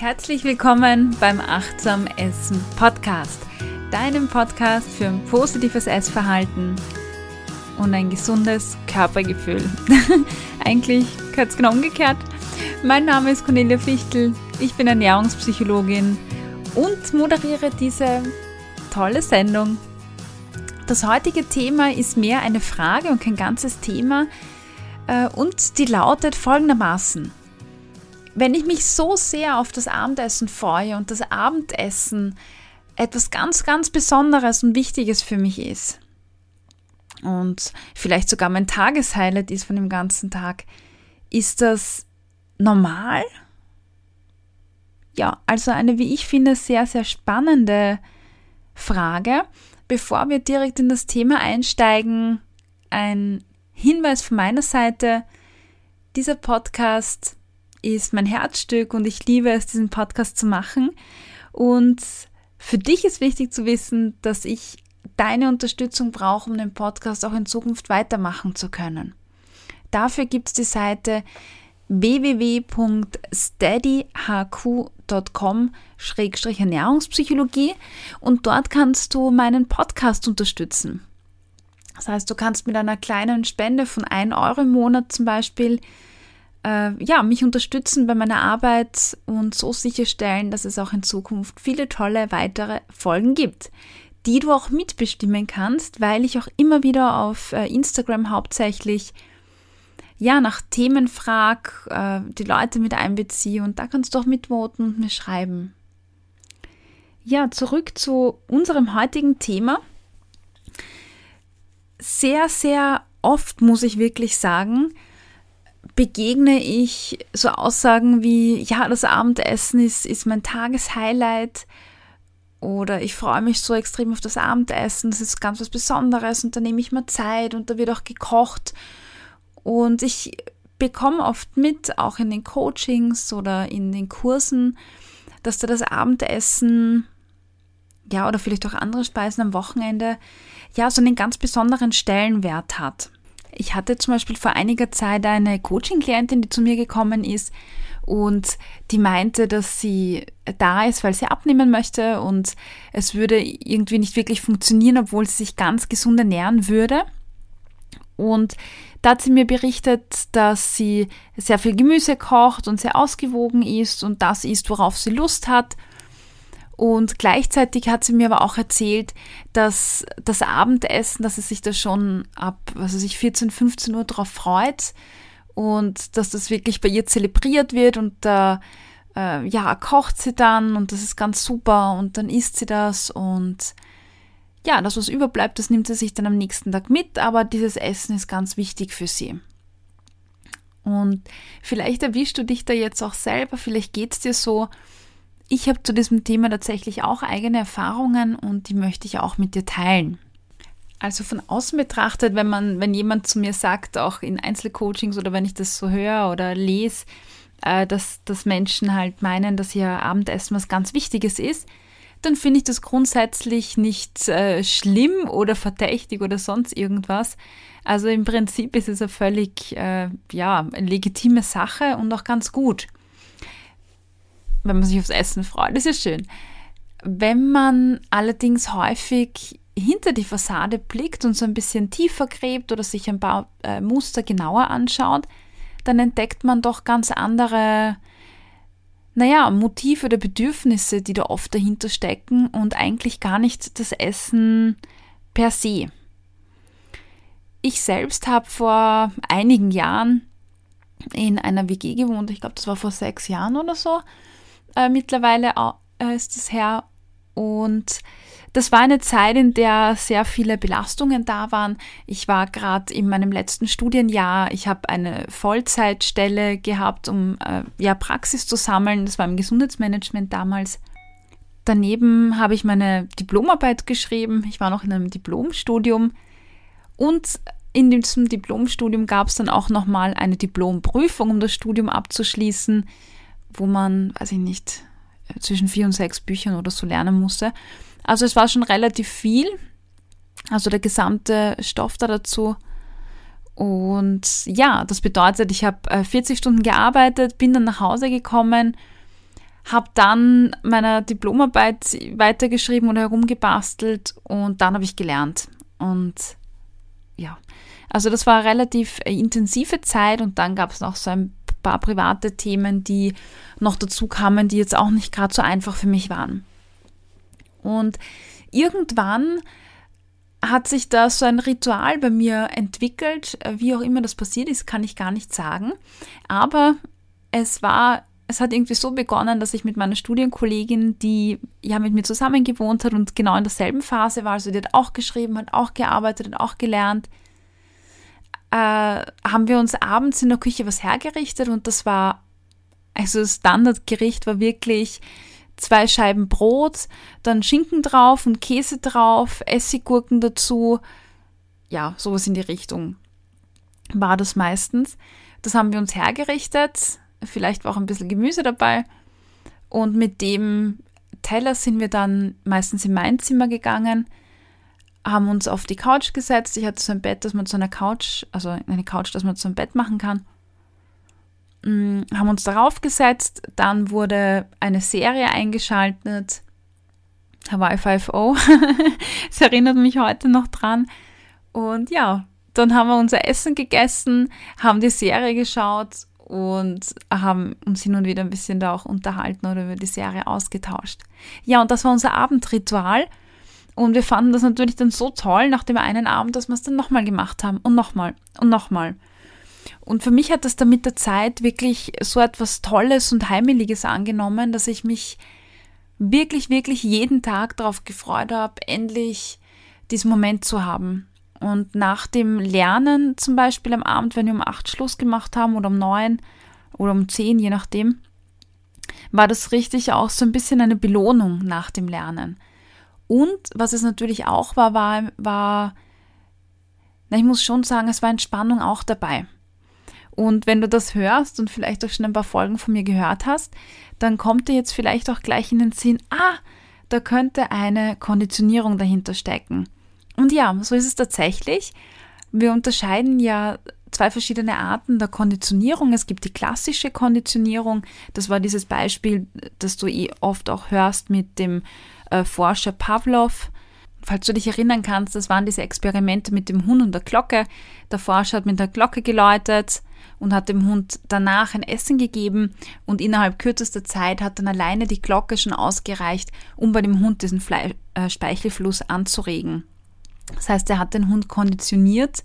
Herzlich willkommen beim Achtsam Essen Podcast, deinem Podcast für ein positives Essverhalten und ein gesundes Körpergefühl. Eigentlich gehört es genau umgekehrt. Mein Name ist Cornelia Fichtel, ich bin Ernährungspsychologin und moderiere diese tolle Sendung. Das heutige Thema ist mehr eine Frage und kein ganzes Thema äh, und die lautet folgendermaßen wenn ich mich so sehr auf das Abendessen freue und das Abendessen etwas ganz, ganz Besonderes und Wichtiges für mich ist und vielleicht sogar mein Tageshighlight ist von dem ganzen Tag, ist das normal? Ja, also eine, wie ich finde, sehr, sehr spannende Frage. Bevor wir direkt in das Thema einsteigen, ein Hinweis von meiner Seite. Dieser Podcast ist mein Herzstück und ich liebe es, diesen Podcast zu machen. Und für dich ist wichtig zu wissen, dass ich deine Unterstützung brauche, um den Podcast auch in Zukunft weitermachen zu können. Dafür gibt es die Seite www.steadyhq.com-ernährungspsychologie und dort kannst du meinen Podcast unterstützen. Das heißt, du kannst mit einer kleinen Spende von 1 Euro im Monat zum Beispiel äh, ja, mich unterstützen bei meiner Arbeit und so sicherstellen, dass es auch in Zukunft viele tolle weitere Folgen gibt, die du auch mitbestimmen kannst, weil ich auch immer wieder auf äh, Instagram hauptsächlich ja, nach Themen frag, äh, die Leute mit einbeziehe und da kannst du auch mitvoten und mir schreiben. Ja, zurück zu unserem heutigen Thema. Sehr, sehr oft muss ich wirklich sagen, begegne ich so Aussagen wie, ja, das Abendessen ist, ist mein Tageshighlight oder ich freue mich so extrem auf das Abendessen, das ist ganz was Besonderes und da nehme ich mir Zeit und da wird auch gekocht und ich bekomme oft mit, auch in den Coachings oder in den Kursen, dass da das Abendessen, ja, oder vielleicht auch andere Speisen am Wochenende, ja, so einen ganz besonderen Stellenwert hat. Ich hatte zum Beispiel vor einiger Zeit eine Coaching-Klientin, die zu mir gekommen ist und die meinte, dass sie da ist, weil sie abnehmen möchte und es würde irgendwie nicht wirklich funktionieren, obwohl sie sich ganz gesund ernähren würde. Und da hat sie mir berichtet, dass sie sehr viel Gemüse kocht und sehr ausgewogen ist und das isst, worauf sie Lust hat und gleichzeitig hat sie mir aber auch erzählt, dass das Abendessen, dass sie sich da schon ab, also sich 14, 15 Uhr drauf freut und dass das wirklich bei ihr zelebriert wird und da äh, ja, kocht sie dann und das ist ganz super und dann isst sie das und ja, das, was überbleibt, das nimmt sie sich dann am nächsten Tag mit, aber dieses Essen ist ganz wichtig für sie. Und vielleicht erwischst du dich da jetzt auch selber, vielleicht geht es dir so, ich habe zu diesem Thema tatsächlich auch eigene Erfahrungen und die möchte ich auch mit dir teilen. Also von außen betrachtet, wenn man, wenn jemand zu mir sagt, auch in Einzelcoachings oder wenn ich das so höre oder lese, äh, dass, dass Menschen halt meinen, dass ihr Abendessen was ganz Wichtiges ist, dann finde ich das grundsätzlich nicht äh, schlimm oder verdächtig oder sonst irgendwas. Also im Prinzip ist es eine völlig äh, ja, legitime Sache und auch ganz gut wenn man sich aufs Essen freut. Das ist schön. Wenn man allerdings häufig hinter die Fassade blickt und so ein bisschen tiefer gräbt oder sich ein paar äh, Muster genauer anschaut, dann entdeckt man doch ganz andere, naja, Motive oder Bedürfnisse, die da oft dahinter stecken und eigentlich gar nicht das Essen per se. Ich selbst habe vor einigen Jahren in einer WG gewohnt, ich glaube, das war vor sechs Jahren oder so, äh, mittlerweile äh, ist es her. Und das war eine Zeit, in der sehr viele Belastungen da waren. Ich war gerade in meinem letzten Studienjahr. Ich habe eine Vollzeitstelle gehabt, um äh, ja, Praxis zu sammeln. Das war im Gesundheitsmanagement damals. Daneben habe ich meine Diplomarbeit geschrieben. Ich war noch in einem Diplomstudium. Und in diesem Diplomstudium gab es dann auch nochmal eine Diplomprüfung, um das Studium abzuschließen wo man, weiß ich nicht, zwischen vier und sechs Büchern oder so lernen musste. Also es war schon relativ viel, also der gesamte Stoff da dazu. Und ja, das bedeutet, ich habe 40 äh, Stunden gearbeitet, bin dann nach Hause gekommen, habe dann meiner Diplomarbeit weitergeschrieben oder herumgebastelt und dann habe ich gelernt. Und ja, also das war eine relativ intensive Zeit und dann gab es noch so ein paar private Themen, die noch dazu kamen, die jetzt auch nicht gerade so einfach für mich waren. Und irgendwann hat sich da so ein Ritual bei mir entwickelt. Wie auch immer das passiert ist, kann ich gar nicht sagen. Aber es war, es hat irgendwie so begonnen, dass ich mit meiner Studienkollegin, die ja mit mir zusammen gewohnt hat und genau in derselben Phase war, also die hat auch geschrieben, hat auch gearbeitet, hat auch gelernt, äh, haben wir uns abends in der Küche was hergerichtet und das war, also das Standardgericht war wirklich zwei Scheiben Brot, dann Schinken drauf und Käse drauf, Essiggurken dazu. Ja, sowas in die Richtung war das meistens. Das haben wir uns hergerichtet. Vielleicht war auch ein bisschen Gemüse dabei. Und mit dem Teller sind wir dann meistens in mein Zimmer gegangen, haben uns auf die Couch gesetzt. Ich hatte so ein Bett, dass man zu einer Couch, also eine Couch, dass man zu einem Bett machen kann. Mm, haben uns darauf gesetzt, dann wurde eine Serie eingeschaltet, Hawaii 5.0, es erinnert mich heute noch dran. Und ja, dann haben wir unser Essen gegessen, haben die Serie geschaut und haben uns hin und wieder ein bisschen da auch unterhalten oder über die Serie ausgetauscht. Ja, und das war unser Abendritual. Und wir fanden das natürlich dann so toll nach dem einen Abend, dass wir es dann nochmal gemacht haben und nochmal und nochmal. Und für mich hat das dann mit der Zeit wirklich so etwas Tolles und Heimeliges angenommen, dass ich mich wirklich, wirklich jeden Tag darauf gefreut habe, endlich diesen Moment zu haben. Und nach dem Lernen zum Beispiel am Abend, wenn wir um acht Schluss gemacht haben oder um neun oder um zehn, je nachdem, war das richtig auch so ein bisschen eine Belohnung nach dem Lernen. Und was es natürlich auch war, war, war na, ich muss schon sagen, es war Entspannung auch dabei. Und wenn du das hörst und vielleicht auch schon ein paar Folgen von mir gehört hast, dann kommt dir jetzt vielleicht auch gleich in den Sinn, ah, da könnte eine Konditionierung dahinter stecken. Und ja, so ist es tatsächlich. Wir unterscheiden ja zwei verschiedene Arten der Konditionierung. Es gibt die klassische Konditionierung. Das war dieses Beispiel, das du eh oft auch hörst mit dem äh, Forscher Pavlov. Falls du dich erinnern kannst, das waren diese Experimente mit dem Hund und der Glocke. Der Forscher hat mit der Glocke geläutet und hat dem Hund danach ein Essen gegeben und innerhalb kürzester Zeit hat dann alleine die Glocke schon ausgereicht, um bei dem Hund diesen Fle äh, Speichelfluss anzuregen. Das heißt, er hat den Hund konditioniert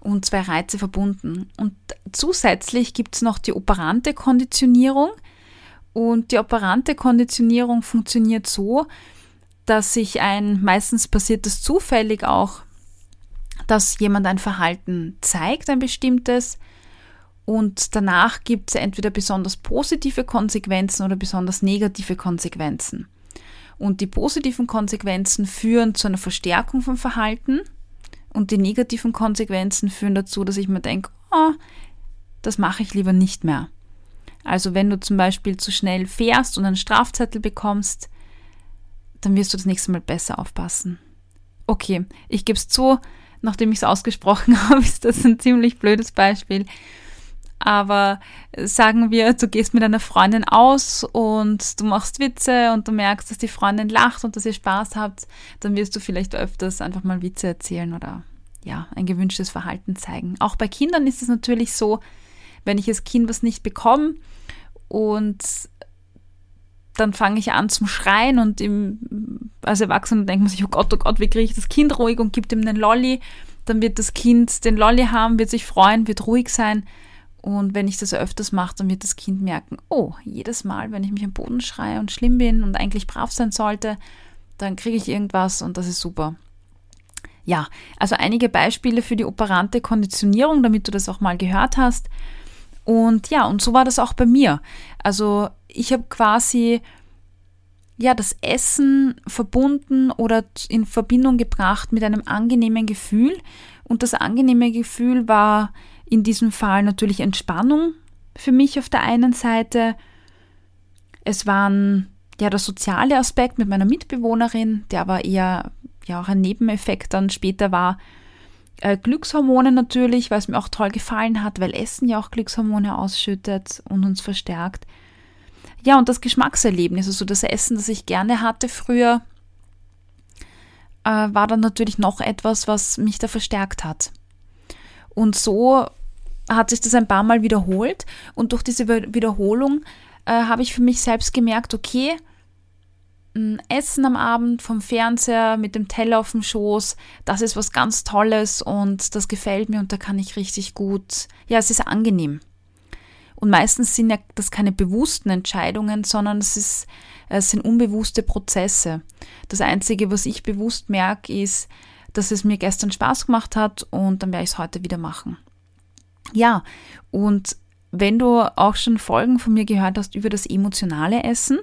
und zwei Reize verbunden. Und zusätzlich gibt es noch die operante Konditionierung. Und die operante Konditionierung funktioniert so, dass sich ein, meistens passiert das zufällig auch, dass jemand ein Verhalten zeigt, ein bestimmtes, und danach gibt es entweder besonders positive Konsequenzen oder besonders negative Konsequenzen. Und die positiven Konsequenzen führen zu einer Verstärkung vom Verhalten und die negativen Konsequenzen führen dazu, dass ich mir denke, oh, das mache ich lieber nicht mehr. Also wenn du zum Beispiel zu schnell fährst und einen Strafzettel bekommst, dann wirst du das nächste Mal besser aufpassen. Okay, ich gebe es zu, nachdem ich es ausgesprochen habe, ist das ein ziemlich blödes Beispiel. Aber sagen wir, du gehst mit einer Freundin aus und du machst Witze und du merkst, dass die Freundin lacht und dass ihr Spaß habt, dann wirst du vielleicht öfters einfach mal Witze erzählen oder ja, ein gewünschtes Verhalten zeigen. Auch bei Kindern ist es natürlich so, wenn ich als Kind was nicht bekomme und dann fange ich an zum Schreien und im, als Erwachsener denkt man sich, oh Gott, oh Gott, wie kriege ich das Kind ruhig und gibt ihm einen Lolli. Dann wird das Kind den Lolli haben, wird sich freuen, wird ruhig sein und wenn ich das öfters mache, dann wird das Kind merken, oh, jedes Mal, wenn ich mich am Boden schreie und schlimm bin und eigentlich brav sein sollte, dann kriege ich irgendwas und das ist super. Ja, also einige Beispiele für die operante Konditionierung, damit du das auch mal gehört hast. Und ja, und so war das auch bei mir. Also ich habe quasi ja das Essen verbunden oder in Verbindung gebracht mit einem angenehmen Gefühl. Und das angenehme Gefühl war in diesem Fall natürlich Entspannung für mich auf der einen Seite. Es waren ja der soziale Aspekt mit meiner Mitbewohnerin, der aber eher ja auch ein Nebeneffekt dann später war. Äh, Glückshormone natürlich, weil es mir auch toll gefallen hat, weil Essen ja auch Glückshormone ausschüttet und uns verstärkt. Ja, und das Geschmackserlebnis, also das Essen, das ich gerne hatte früher, äh, war dann natürlich noch etwas, was mich da verstärkt hat. Und so hat sich das ein paar Mal wiederholt und durch diese Wiederholung äh, habe ich für mich selbst gemerkt, okay, Essen am Abend vom Fernseher mit dem Teller auf dem Schoß, das ist was ganz Tolles und das gefällt mir und da kann ich richtig gut, ja, es ist angenehm. Und meistens sind ja das keine bewussten Entscheidungen, sondern es, ist, es sind unbewusste Prozesse. Das Einzige, was ich bewusst merke, ist, dass es mir gestern Spaß gemacht hat und dann werde ich es heute wieder machen. Ja, und wenn du auch schon Folgen von mir gehört hast über das emotionale Essen,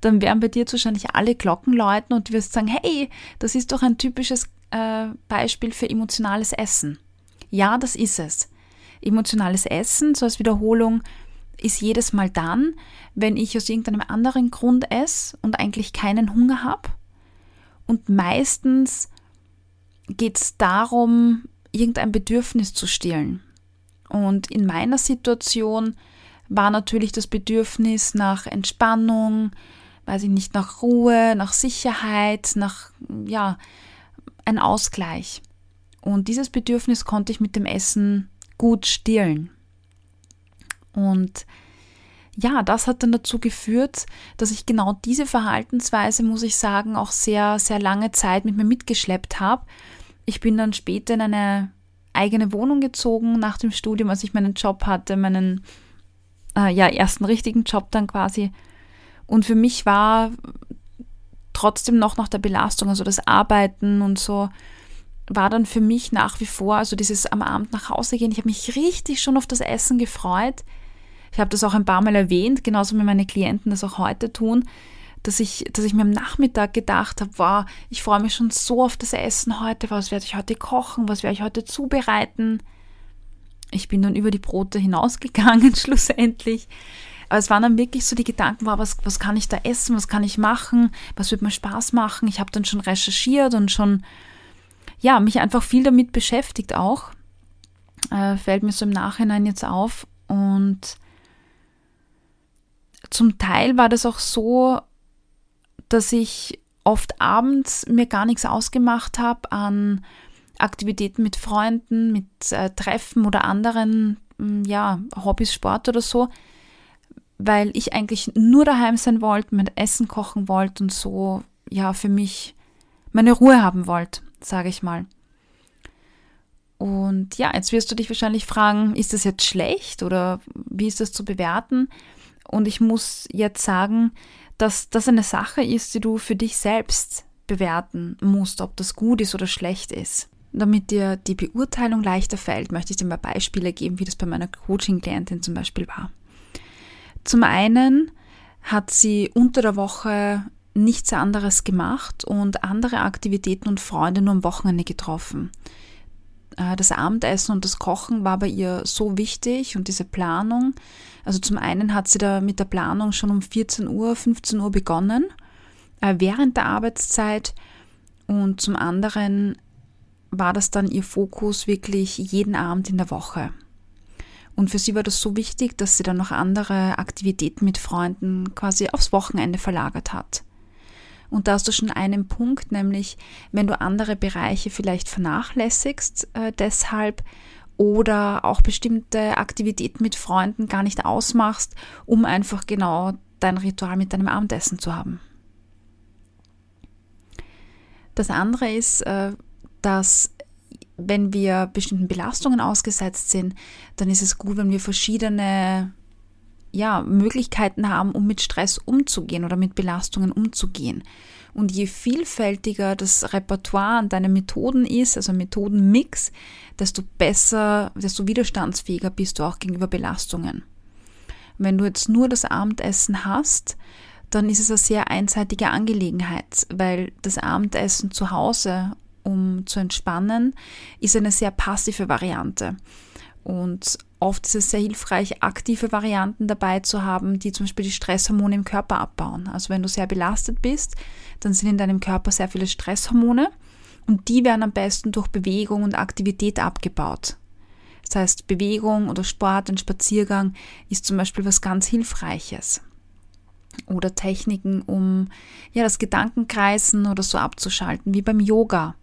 dann werden bei dir wahrscheinlich alle Glocken läuten und du wirst sagen, hey, das ist doch ein typisches äh, Beispiel für emotionales Essen. Ja, das ist es. Emotionales Essen, so als Wiederholung, ist jedes Mal dann, wenn ich aus irgendeinem anderen Grund esse und eigentlich keinen Hunger habe. Und meistens geht es darum, irgendein Bedürfnis zu stillen. Und in meiner Situation war natürlich das Bedürfnis nach Entspannung, weiß ich nicht, nach Ruhe, nach Sicherheit, nach, ja, ein Ausgleich. Und dieses Bedürfnis konnte ich mit dem Essen gut stillen. Und ja, das hat dann dazu geführt, dass ich genau diese Verhaltensweise, muss ich sagen, auch sehr, sehr lange Zeit mit mir mitgeschleppt habe. Ich bin dann später in eine eigene Wohnung gezogen nach dem Studium, als ich meinen Job hatte, meinen äh, ja, ersten richtigen Job dann quasi. Und für mich war trotzdem noch nach der Belastung, also das Arbeiten und so, war dann für mich nach wie vor, also dieses am Abend nach Hause gehen, ich habe mich richtig schon auf das Essen gefreut. Ich habe das auch ein paar Mal erwähnt, genauso wie meine Klienten das auch heute tun, dass ich, dass ich mir am Nachmittag gedacht habe, wow, ich freue mich schon so auf das Essen heute, was werde ich heute kochen, was werde ich heute zubereiten. Ich bin dann über die Brote hinausgegangen, schlussendlich. Aber es waren dann wirklich so die Gedanken, wow, was, was kann ich da essen, was kann ich machen, was wird mir Spaß machen. Ich habe dann schon recherchiert und schon, ja, mich einfach viel damit beschäftigt auch. Äh, fällt mir so im Nachhinein jetzt auf. Und zum Teil war das auch so, dass ich oft abends mir gar nichts ausgemacht habe an Aktivitäten mit Freunden, mit äh, Treffen oder anderen mm, ja, Hobbys, Sport oder so, weil ich eigentlich nur daheim sein wollte, mein Essen kochen wollte und so ja für mich meine Ruhe haben wollte, sage ich mal. Und ja, jetzt wirst du dich wahrscheinlich fragen, ist das jetzt schlecht oder wie ist das zu bewerten? Und ich muss jetzt sagen, dass das eine Sache ist, die du für dich selbst bewerten musst, ob das gut ist oder schlecht ist. Damit dir die Beurteilung leichter fällt, möchte ich dir mal Beispiele geben, wie das bei meiner Coaching-Klientin zum Beispiel war. Zum einen hat sie unter der Woche nichts anderes gemacht und andere Aktivitäten und Freunde nur am Wochenende getroffen. Äh, das Abendessen und das Kochen war bei ihr so wichtig und diese Planung. Also zum einen hat sie da mit der Planung schon um 14 Uhr, 15 Uhr begonnen, äh, während der Arbeitszeit. Und zum anderen war das dann ihr Fokus wirklich jeden Abend in der Woche. Und für sie war das so wichtig, dass sie dann noch andere Aktivitäten mit Freunden quasi aufs Wochenende verlagert hat. Und da hast du schon einen Punkt, nämlich wenn du andere Bereiche vielleicht vernachlässigst, äh, deshalb oder auch bestimmte Aktivitäten mit Freunden gar nicht ausmachst, um einfach genau dein Ritual mit deinem Abendessen zu haben. Das andere ist, äh, dass wenn wir bestimmten Belastungen ausgesetzt sind, dann ist es gut, wenn wir verschiedene ja, Möglichkeiten haben, um mit Stress umzugehen oder mit Belastungen umzugehen. Und je vielfältiger das Repertoire an deinen Methoden ist, also Methodenmix, desto besser, desto widerstandsfähiger bist du auch gegenüber Belastungen. Wenn du jetzt nur das Abendessen hast, dann ist es eine sehr einseitige Angelegenheit, weil das Abendessen zu Hause, um zu entspannen, ist eine sehr passive Variante. Und oft ist es sehr hilfreich, aktive Varianten dabei zu haben, die zum Beispiel die Stresshormone im Körper abbauen. Also wenn du sehr belastet bist, dann sind in deinem Körper sehr viele Stresshormone und die werden am besten durch Bewegung und Aktivität abgebaut. Das heißt, Bewegung oder Sport, ein Spaziergang ist zum Beispiel was ganz Hilfreiches. oder Techniken, um ja das Gedankenkreisen oder so abzuschalten, wie beim Yoga.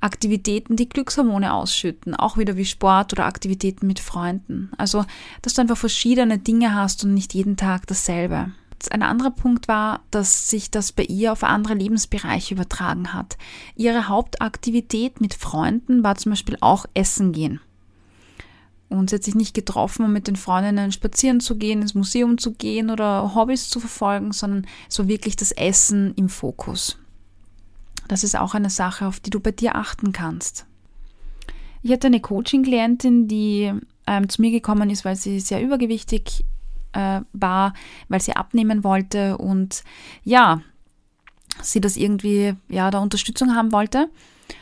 Aktivitäten, die Glückshormone ausschütten, auch wieder wie Sport oder Aktivitäten mit Freunden. Also, dass du einfach verschiedene Dinge hast und nicht jeden Tag dasselbe. Ein anderer Punkt war, dass sich das bei ihr auf andere Lebensbereiche übertragen hat. Ihre Hauptaktivität mit Freunden war zum Beispiel auch Essen gehen. Und sie hat sich nicht getroffen, um mit den Freundinnen spazieren zu gehen, ins Museum zu gehen oder Hobbys zu verfolgen, sondern so wirklich das Essen im Fokus. Das ist auch eine Sache, auf die du bei dir achten kannst. Ich hatte eine Coaching-Klientin, die ähm, zu mir gekommen ist, weil sie sehr übergewichtig äh, war, weil sie abnehmen wollte und ja, sie das irgendwie, ja, da Unterstützung haben wollte.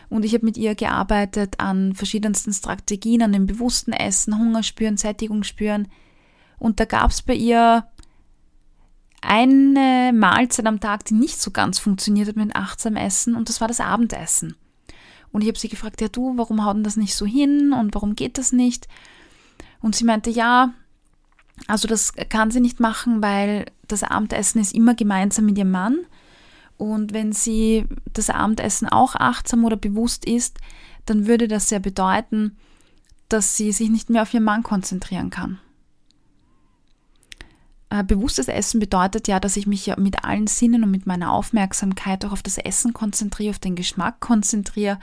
Und ich habe mit ihr gearbeitet an verschiedensten Strategien, an dem bewussten Essen, Hunger spüren, Sättigung spüren. Und da gab es bei ihr eine Mahlzeit am Tag, die nicht so ganz funktioniert hat mit achtsam Essen und das war das Abendessen. Und ich habe sie gefragt, ja du, warum haut denn das nicht so hin und warum geht das nicht? Und sie meinte, ja, also das kann sie nicht machen, weil das Abendessen ist immer gemeinsam mit ihrem Mann. Und wenn sie das Abendessen auch achtsam oder bewusst isst, dann würde das ja bedeuten, dass sie sich nicht mehr auf ihren Mann konzentrieren kann. Äh, bewusstes Essen bedeutet ja, dass ich mich ja mit allen Sinnen und mit meiner Aufmerksamkeit auch auf das Essen konzentriere, auf den Geschmack konzentriere.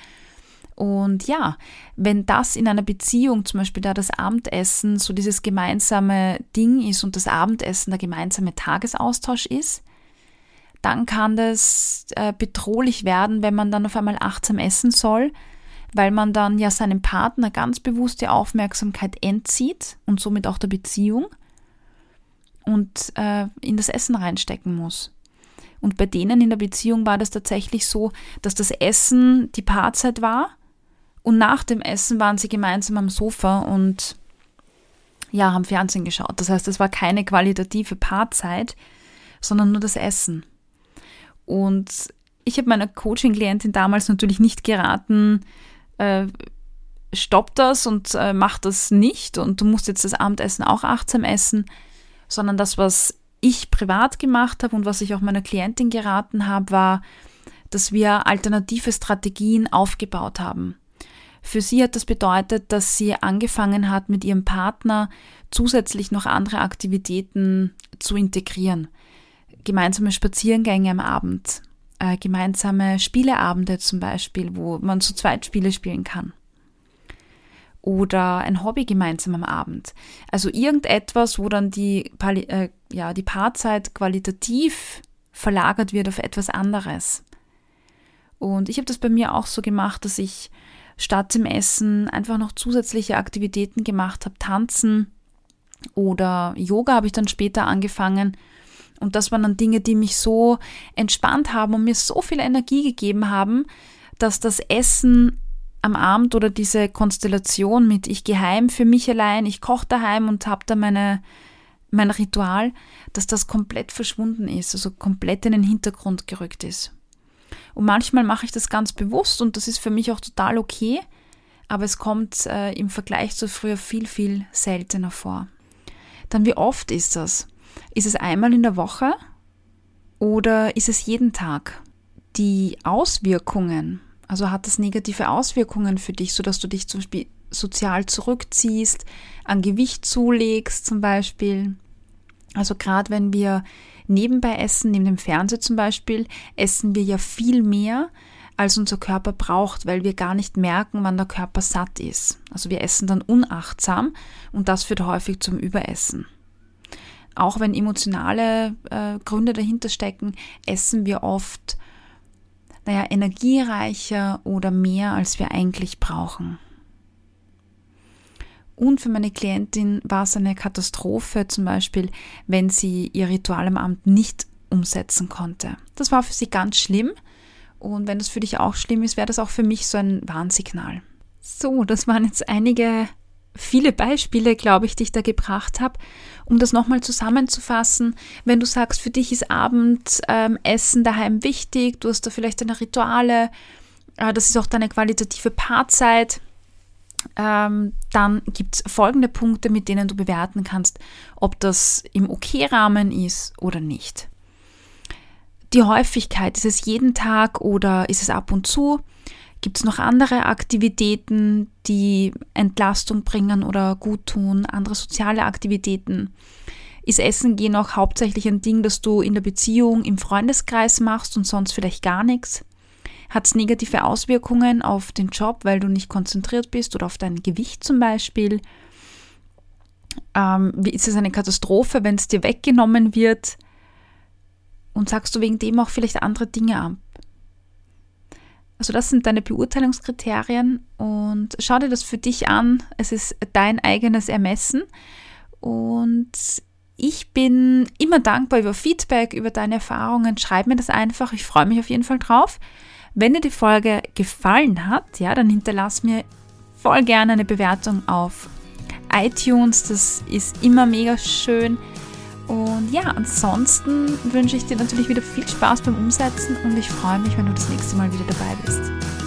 Und ja, wenn das in einer Beziehung, zum Beispiel da das Abendessen, so dieses gemeinsame Ding ist und das Abendessen der gemeinsame Tagesaustausch ist, dann kann das äh, bedrohlich werden, wenn man dann auf einmal achtsam essen soll, weil man dann ja seinem Partner ganz bewusst die Aufmerksamkeit entzieht und somit auch der Beziehung und äh, in das Essen reinstecken muss. Und bei denen in der Beziehung war das tatsächlich so, dass das Essen die Paarzeit war und nach dem Essen waren sie gemeinsam am Sofa und ja, haben Fernsehen geschaut. Das heißt, es war keine qualitative Paarzeit, sondern nur das Essen. Und ich habe meiner Coaching-Klientin damals natürlich nicht geraten, äh, stopp das und äh, mach das nicht und du musst jetzt das Abendessen auch achtsam essen, sondern das, was ich privat gemacht habe und was ich auch meiner Klientin geraten habe, war, dass wir alternative Strategien aufgebaut haben. Für sie hat das bedeutet, dass sie angefangen hat, mit ihrem Partner zusätzlich noch andere Aktivitäten zu integrieren. Gemeinsame Spaziergänge am Abend, äh, gemeinsame Spieleabende zum Beispiel, wo man zu zweit Spiele spielen kann oder ein Hobby gemeinsam am Abend. Also irgendetwas, wo dann die, äh, ja, die Paarzeit qualitativ verlagert wird auf etwas anderes. Und ich habe das bei mir auch so gemacht, dass ich statt dem Essen einfach noch zusätzliche Aktivitäten gemacht habe, tanzen oder Yoga habe ich dann später angefangen. Und das waren dann Dinge, die mich so entspannt haben und mir so viel Energie gegeben haben, dass das Essen am Abend oder diese Konstellation mit ich gehe heim für mich allein, ich koche daheim und habe da meine, mein Ritual, dass das komplett verschwunden ist, also komplett in den Hintergrund gerückt ist. Und manchmal mache ich das ganz bewusst und das ist für mich auch total okay, aber es kommt äh, im Vergleich zu früher viel, viel seltener vor. Dann wie oft ist das? Ist es einmal in der Woche oder ist es jeden Tag? Die Auswirkungen also hat das negative Auswirkungen für dich, sodass du dich zum Beispiel sozial zurückziehst, an Gewicht zulegst zum Beispiel. Also gerade wenn wir nebenbei essen, neben dem Fernseher zum Beispiel, essen wir ja viel mehr, als unser Körper braucht, weil wir gar nicht merken, wann der Körper satt ist. Also wir essen dann unachtsam und das führt häufig zum Überessen. Auch wenn emotionale äh, Gründe dahinter stecken, essen wir oft naja, energiereicher oder mehr, als wir eigentlich brauchen. Und für meine Klientin war es eine Katastrophe, zum Beispiel, wenn sie ihr Ritual am Abend nicht umsetzen konnte. Das war für sie ganz schlimm. Und wenn das für dich auch schlimm ist, wäre das auch für mich so ein Warnsignal. So, das waren jetzt einige viele Beispiele, glaube ich, die ich da gebracht habe. Um das nochmal zusammenzufassen, wenn du sagst, für dich ist Abendessen ähm, daheim wichtig, du hast da vielleicht deine Rituale, äh, das ist auch deine qualitative Paarzeit, ähm, dann gibt es folgende Punkte, mit denen du bewerten kannst, ob das im OK-Rahmen ist oder nicht. die Häufigkeit, ist es jeden Tag oder ist es ab und zu? Gibt es noch andere Aktivitäten, die Entlastung bringen oder gut tun, andere soziale Aktivitäten? Ist Essen gehen auch hauptsächlich ein Ding, das du in der Beziehung, im Freundeskreis machst und sonst vielleicht gar nichts? Hat es negative Auswirkungen auf den Job, weil du nicht konzentriert bist oder auf dein Gewicht zum Beispiel? Ähm, ist es eine Katastrophe, wenn es dir weggenommen wird? Und sagst du wegen dem auch vielleicht andere Dinge ab? Also das sind deine Beurteilungskriterien und schau dir das für dich an. Es ist dein eigenes Ermessen und ich bin immer dankbar über Feedback, über deine Erfahrungen. Schreib mir das einfach. Ich freue mich auf jeden Fall drauf. Wenn dir die Folge gefallen hat, ja, dann hinterlass mir voll gerne eine Bewertung auf iTunes. Das ist immer mega schön. Und ja, ansonsten wünsche ich dir natürlich wieder viel Spaß beim Umsetzen und ich freue mich, wenn du das nächste Mal wieder dabei bist.